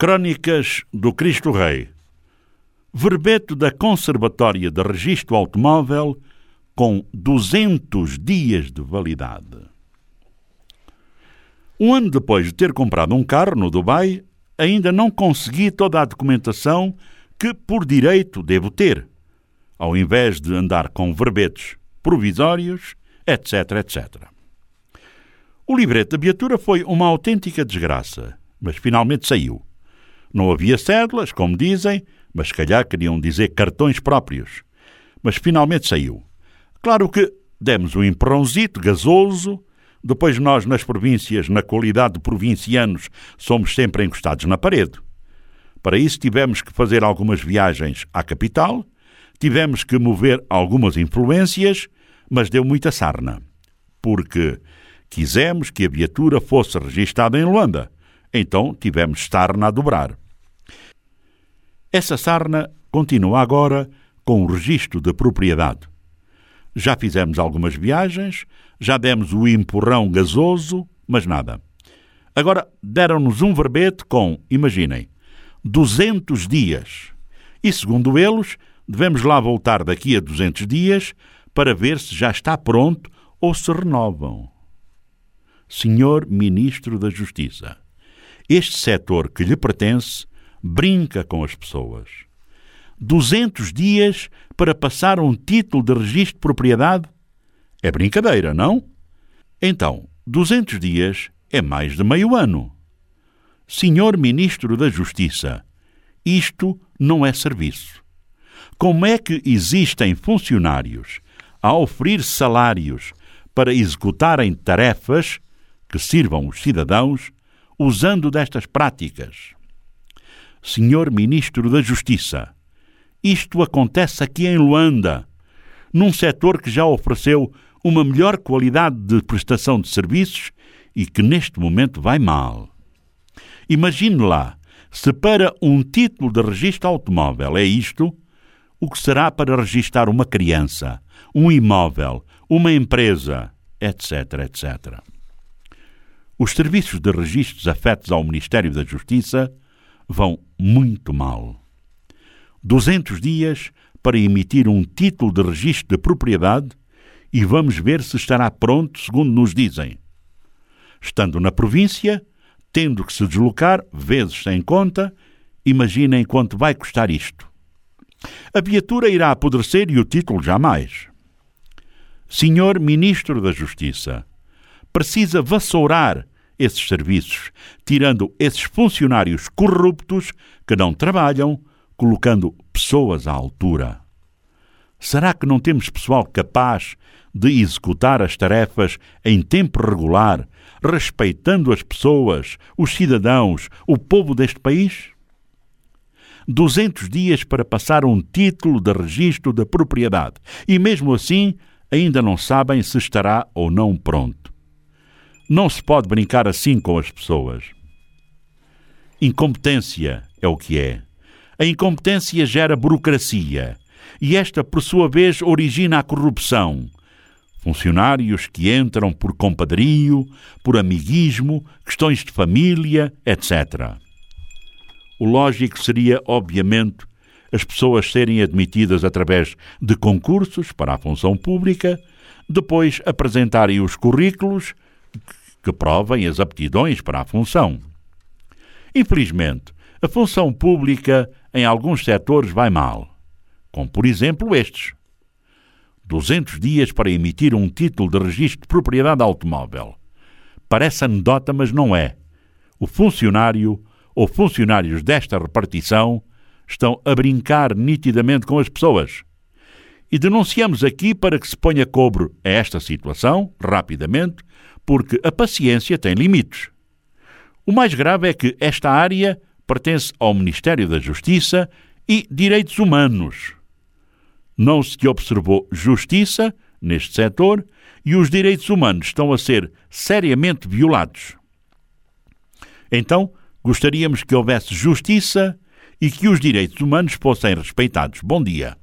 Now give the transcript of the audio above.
Crónicas do Cristo Rei. Verbeto da Conservatória de Registro Automóvel com 200 dias de validade. Um ano depois de ter comprado um carro no Dubai, ainda não consegui toda a documentação que, por direito, devo ter, ao invés de andar com verbetes provisórios, etc, etc. O livreto da viatura foi uma autêntica desgraça, mas finalmente saiu. Não havia cédulas, como dizem, mas se calhar queriam dizer cartões próprios. Mas finalmente saiu. Claro que demos um empurrãozito gasoso, depois nós nas províncias, na qualidade de provincianos, somos sempre encostados na parede. Para isso tivemos que fazer algumas viagens à capital, tivemos que mover algumas influências, mas deu muita sarna. Porque quisemos que a viatura fosse registada em Luanda, então tivemos sarna a dobrar. Essa sarna continua agora com o registro de propriedade. Já fizemos algumas viagens, já demos o empurrão gasoso, mas nada. Agora deram-nos um verbete com, imaginem, 200 dias. E segundo eles, devemos lá voltar daqui a 200 dias para ver se já está pronto ou se renovam. Senhor Ministro da Justiça, este setor que lhe pertence brinca com as pessoas. 200 dias para passar um título de registro de propriedade? É brincadeira, não? Então, 200 dias é mais de meio ano. Senhor Ministro da Justiça, isto não é serviço. Como é que existem funcionários a oferir salários para executarem tarefas que sirvam os cidadãos usando destas práticas? Senhor Ministro da Justiça, isto acontece aqui em Luanda, num setor que já ofereceu uma melhor qualidade de prestação de serviços e que neste momento vai mal. Imagine lá, se para um título de registro automóvel é isto, o que será para registar uma criança, um imóvel, uma empresa, etc, etc. Os serviços de registros afetos ao Ministério da Justiça vão muito mal. 200 dias para emitir um título de registro de propriedade e vamos ver se estará pronto, segundo nos dizem. Estando na província, tendo que se deslocar, vezes sem conta, imaginem quanto vai custar isto. A viatura irá apodrecer e o título jamais. Senhor Ministro da Justiça, precisa vassourar esses serviços, tirando esses funcionários corruptos que não trabalham, colocando pessoas à altura. Será que não temos pessoal capaz de executar as tarefas em tempo regular, respeitando as pessoas, os cidadãos, o povo deste país? 200 dias para passar um título de registro da propriedade e, mesmo assim, ainda não sabem se estará ou não pronto. Não se pode brincar assim com as pessoas. Incompetência é o que é. A incompetência gera burocracia e esta, por sua vez, origina a corrupção. Funcionários que entram por compadrio, por amiguismo, questões de família, etc. O lógico seria, obviamente, as pessoas serem admitidas através de concursos para a função pública, depois apresentarem os currículos que provem as aptidões para a função. Infelizmente, a função pública em alguns setores vai mal, como por exemplo estes. 200 dias para emitir um título de registro de propriedade automóvel. Parece anedota, mas não é. O funcionário ou funcionários desta repartição estão a brincar nitidamente com as pessoas. E denunciamos aqui para que se ponha cobro a esta situação, rapidamente, porque a paciência tem limites. O mais grave é que esta área pertence ao Ministério da Justiça e Direitos Humanos. Não se observou justiça neste setor e os direitos humanos estão a ser seriamente violados. Então, gostaríamos que houvesse justiça e que os direitos humanos fossem respeitados. Bom dia.